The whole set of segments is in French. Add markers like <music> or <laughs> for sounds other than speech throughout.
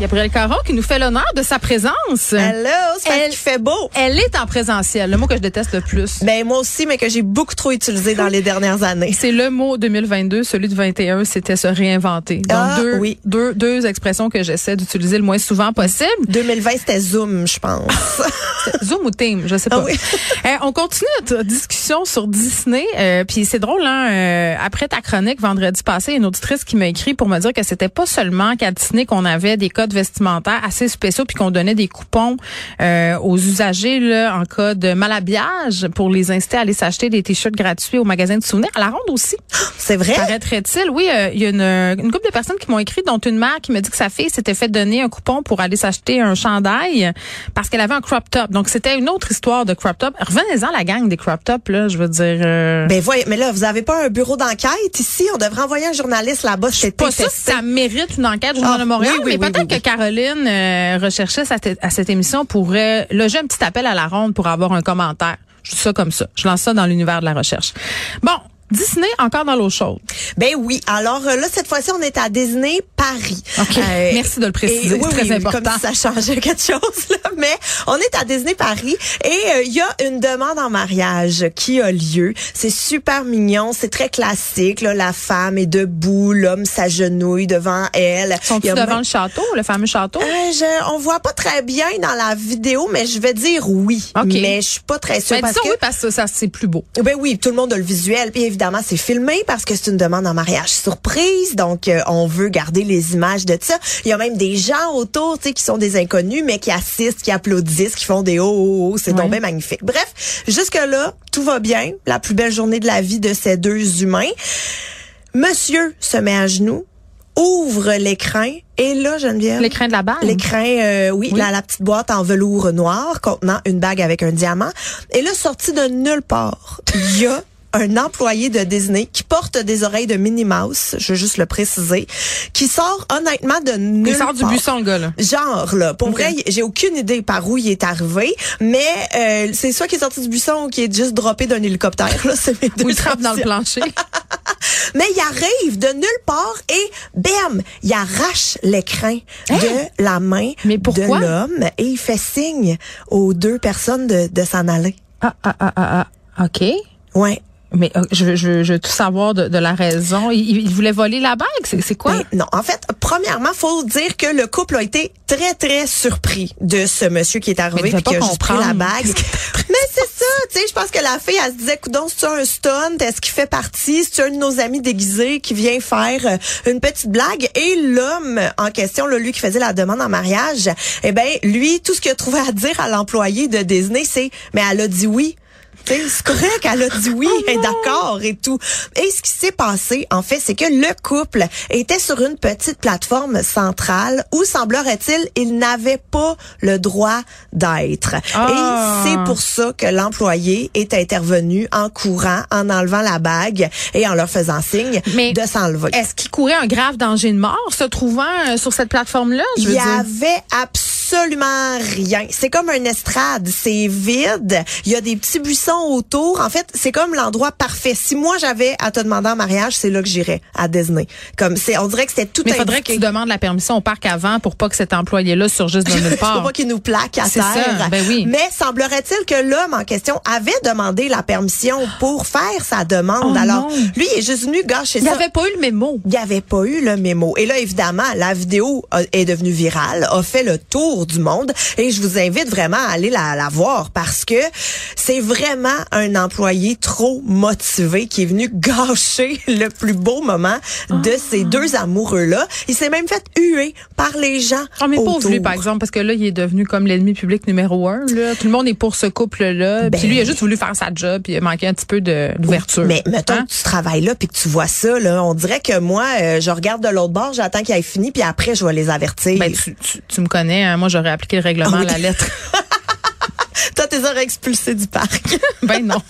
Gabrielle Caron qui nous fait l'honneur de sa présence. Hello, c'est Elle- qu'il fait beau. Elle est en présentiel, le mot que je déteste le plus. Ben moi aussi, mais que j'ai beaucoup trop utilisé dans les dernières années. C'est le mot 2022, celui de 21, c'était se réinventer. Donc Ah, deux, oui. deux, deux expressions que j'essaie d'utiliser le moins souvent possible. 2020, c'était Zoom, je pense. <laughs> Zoom ou Team, je sais pas. Ah oui. <laughs> Euh, on continue notre discussion sur Disney. Euh, Puis c'est drôle, hein, euh, après ta chronique vendredi passé, il y a une auditrice qui m'a écrit pour me dire que c'était pas seulement qu'à Disney qu'on avait des codes vestimentaires assez spéciaux puis qu'on donnait des coupons euh, aux usagers là, en cas de malhabillage pour les inciter à aller s'acheter des t-shirts gratuits au magasin de souvenirs. À la ronde aussi. <gasps> C'est vrai? Paraîtrait-il, oui, euh, il y a une, une couple de personnes qui m'ont écrit, dont une mère qui me dit que sa fille s'était fait donner un coupon pour aller s'acheter un chandail parce qu'elle avait un crop top. Donc c'était une autre histoire de crop top. Revenez-en la gang des crop top là, je veux dire. euh, Ben voyez, mais là, vous avez pas un bureau d'enquête ici? On devrait envoyer un journaliste là-bas. C'était pas ça ça mérite une enquête au Journal Ah, de Montréal, oui, oui, mais oui, peut-être oui, que Caroline euh, recherchait à, cette- émission pourrait loger un petit appel à la ronde pour avoir un commentaire. Je dis ça comme ça. Je lance ça dans l'univers de la recherche. Bon, Disney encore dans l'eau chaude. Ben oui. Alors euh, là, cette fois-ci, on est à Disney Paris. OK. Merci de le préciser. oui, C'est très oui, important. Comme si ça changeait quelque chose, là. Mais on est à Disney Paris et euh, il y a une demande en mariage qui a lieu. C'est super mignon. C'est très classique, là. La femme est debout, l'homme s'agenouille devant elle. Sont-ils devant même- le château, le fameux château? Euh, je, on voit pas très bien dans la vidéo, mais je vais dire oui. OK. Mais je suis pas très sûre Ben, parce que oui, parce que ça, c'est plus beau. ben oui, tout le monde a le visuel. Puis évidemment, c'est filmé parce que c'est une demande en mariage surprise. Donc, euh, on veut garder les images de ça. Il y a même des gens autour, tu sais, qui sont des inconnus, mais qui assistent, qui applaudissent, qui font des oh, oh, oh. C'est Ouais. bien magnifique. Bref, jusque-là, tout va bien. La plus belle journée de la vie de ces deux humains. Monsieur se met à genoux, ouvre l'écran, et là, Geneviève... L'écran de la balle. L'écran, euh, oui, La, la petite boîte en velours noir contenant une bague avec un diamant. Et là, sorti de nulle part, <laughs> il y a un employé de Disney qui porte des oreilles de Minnie Mouse, je veux juste le préciser, qui sort honnêtement de nulle Il sort du part. buisson, le gars, là. Genre là, pour vrai, j'ai aucune idée par où il est arrivé, mais euh, c'est soit qu'il est sorti du buisson ou qu'il est juste droppé d'un hélicoptère. Là, <laughs> c'est mes deux Ou il trappe dans le plancher. <laughs> Mais il arrive de nulle part et bam, il arrache l'écran de la main Hein? Mais de l'homme et il fait signe aux deux personnes de, de s'en aller. ah, ah, ah, ah, ah. OK. Ouais. Mais euh, je, veux- je, veux- je veux tout savoir de, de la raison. Il, il voulait voler la bague, c'est c'est quoi? Ben, non, en fait, premièrement, faut dire que le couple a été très très surpris de ce monsieur qui est arrivé puis qui a juste pris la bague. <laughs> Mais c'est ça, tu sais, je pense que la fille elle se disait coudon, c'est un stunt, est-ce qu'il fait partie, c'est un de nos amis déguisés qui vient faire euh, une petite blague et l'homme en question, là, lui qui faisait la demande en mariage, eh ben lui tout ce qu'il a trouvé à dire à l'employé de Disney, c'est mais elle a dit oui. C'est correct, elle a dit oui, elle est d'accord et tout. Et ce qui s'est passé, en fait, c'est que le couple était sur une petite plateforme centrale où, semblerait-il, il n'avait pas le droit d'être. Ah. Et c'est pour ça que l'employé est intervenu en courant, en enlevant la bague et en leur faisant signe Mais de s'enlever. Est-ce qu'il courait un grave danger de mort se trouvant euh, sur cette plateforme-là? Il y dire? avait absolument rien. C'est comme un estrade, c'est vide. Il y a des petits buissons autour. En fait, c'est comme l'endroit parfait. Si moi j'avais à te demander en mariage, c'est là que j'irais à Disney. Comme c'est, on dirait que c'était tout Mais il faudrait que indiqué. tu demandes la permission au parc avant pour pas que cet employé-là surgisse de <laughs> nulle part. veux pas qu'il nous plaque à terre. ça, ben oui. Mais semblerait-il que l'homme en question avait demandé la permission pour faire sa demande. Oh Alors, non. lui, il est juste venu gâcher Il ça. n'y avait pas eu le mémo. Il avait pas eu le mémo. Et là, évidemment, la vidéo a- est devenue virale, a fait le tour tour du monde. Et je vous invite vraiment à aller la, la voir parce que c'est vraiment un employé trop motivé qui est venu <laughs> gâcher le plus beau moment de ces deux amoureux-là. Il s'est même fait huer par les gens. Ah, mais pauvre lui, par exemple, parce que là, il est devenu comme l'ennemi public numéro un. Là. Tout le monde est pour ce couple-là. Ben- puis lui, il a juste voulu faire sa job, puis il a manqué un petit peu d'ouverture. Mais mettons Hein? que tu travailles là puis que tu vois ça, là, on dirait que moi, euh, je regarde de l'autre bord, j'attends qu'il ait fini, puis après, je vais les avertir. Ben, tu, tu, tu me connais, hein, moi j'aurais appliqué le règlement Ah oui. à la lettre. <laughs> Toi, t'es aurais expulsé du parc. <laughs> ben non.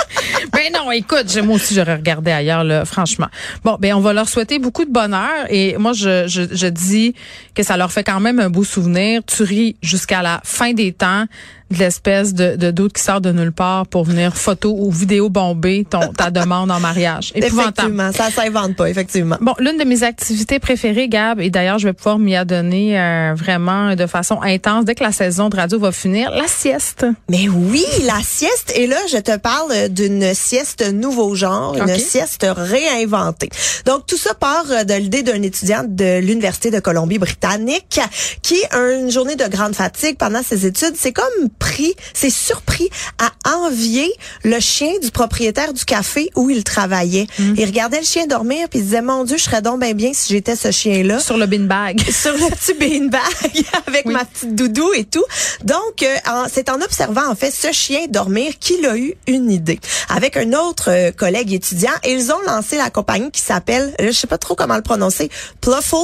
Ben non, écoute, j'ai- moi aussi j'aurais regardé ailleurs, là, franchement. Bon, ben on va leur souhaiter beaucoup de bonheur et moi je, je, je dis que ça leur fait quand même un beau souvenir. Tu ris jusqu'à la fin des temps de l'espèce de, de doute qui sort de nulle part pour venir photo ou vidéo bomber ton, ta <laughs> demande en mariage. Épouvantable. Effectivement, ça s'invente pas, effectivement. Bon, l'une de mes activités préférées, Gab, et d'ailleurs, je vais pouvoir m'y adonner euh, vraiment de façon intense dès que la saison de radio va finir, la sieste. Mais oui, la sieste. Et là, je te parle d'une sieste nouveau genre, une sieste réinventée. Donc, tout ça part de l'idée d'un étudiant de l'Université de Colombie-Britannique qui, une journée de grande fatigue pendant ses études, c'est comme pris, c'est surpris à envier le chien du propriétaire du café où il travaillait. Hmm. Il regardait le chien dormir puis il disait, mon Dieu, je serais donc bien bien si j'étais ce chien-là Sur le beanbag. <laughs> sur le petit beanbag <laughs> avec Oui. ma petite doudou et tout. Donc, euh, c'est en observant en fait ce chien dormir qu'il a eu une idée. Avec un autre euh, collègue étudiant, ils ont lancé la compagnie qui s'appelle, je sais pas trop comment le prononcer, Pluffle?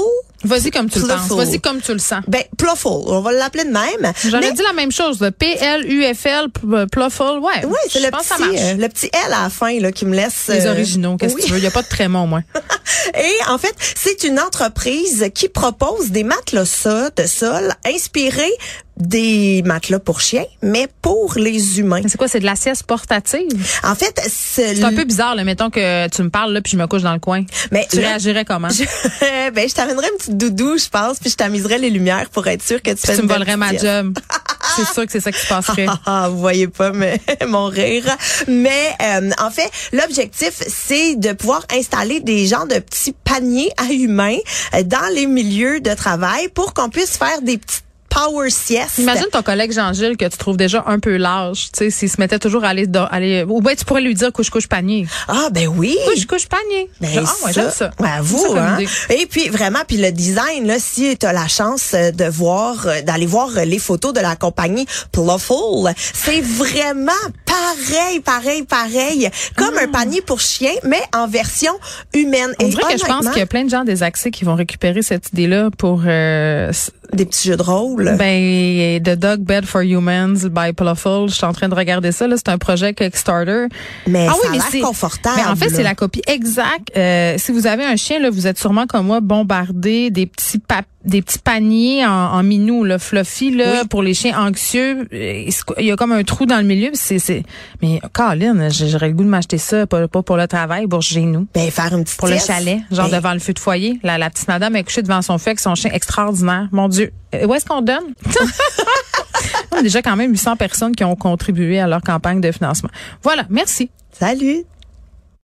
Vas-y comme tu le penses. Vas-y comme tu le sens. Ben, Pluffle, on va l'appeler de même. J'aurais dit la même chose. le P-L-U-F-L, p- Pluffle. Ouais. Oui, c'est le pense petit, euh, le petit L à la fin là, qui me laisse. Les euh, originaux, qu'est-ce oui. que tu veux? Il n'y a pas de trémont, au moins. <laughs> Et en fait, c'est une entreprise qui propose des matelas de sol inspirés des matelas pour chiens, mais pour les humains. C'est quoi? C'est de la sieste portative? En fait, c'est C'est un peu bizarre, là. Mettons que tu me parles, là, puis je me couche dans le coin. Mais Tu là- réagirais <laughs> comment? Je, ben, je t'amènerais une petite doudou, je pense, puis je t'amiserais les lumières pour être sûr que tu Puis fais tu me volerais ma job. <laughs> C'est sûr que c'est ça qui se passerait. Ah, ah, vous voyez pas mais, <laughs> mon rire. Mais euh, en fait, l'objectif, c'est de pouvoir installer des genres de petits paniers à humains euh, dans les milieux de travail pour qu'on puisse faire des petites power siestes. Imagine ton collègue Jean-Gilles que tu trouves déjà un peu large, tu sais, s'il se mettait toujours à aller, aller ou ben tu pourrais lui dire couche couche panier. Ah ben oui. Couche couche panier. Ben, Genre, ah ouais, j'aime ça. Ouais, vous, Ça, hein. Et puis vraiment, puis le design, là, si tu as la chance euh, de voir, euh, d'aller voir euh, les photos de la compagnie Pluffle, c'est vraiment pareil, pareil, pareil, comme un panier pour chien, mais en version humaine. Ah. On Et dirait que je pense qu'il y a plein de gens des accès qui vont récupérer cette idée-là pour euh, des petits jeux de rôle. ben The Dog Bed for Humans by Pluffle. Je suis en train de regarder ça. Là, c'est un projet Kickstarter. mais Ah ça oui, a mais confortable. Mais en fait, c'est la copie exacte. Euh, si vous avez un chien, là, vous êtes sûrement comme moi bombardé des petits pap- des petits paniers en, en minou, là, fluffy, là, Oui. pour les chiens anxieux. Il y a comme un trou dans le milieu. C'est, c'est... Mais Colin, j'aurais le goût de m'acheter ça, pas, pas pour le travail, pour chez nous. Ben, faire une petite Pour le chalet, genre Ben, devant le feu de foyer. La, la petite madame est couchée devant son feu avec son chien extraordinaire. Mon Dieu. Euh, Où est-ce qu'on donne? <laughs> On a déjà quand même 800 personnes qui ont contribué à leur campagne de financement. Voilà. Merci. Salut.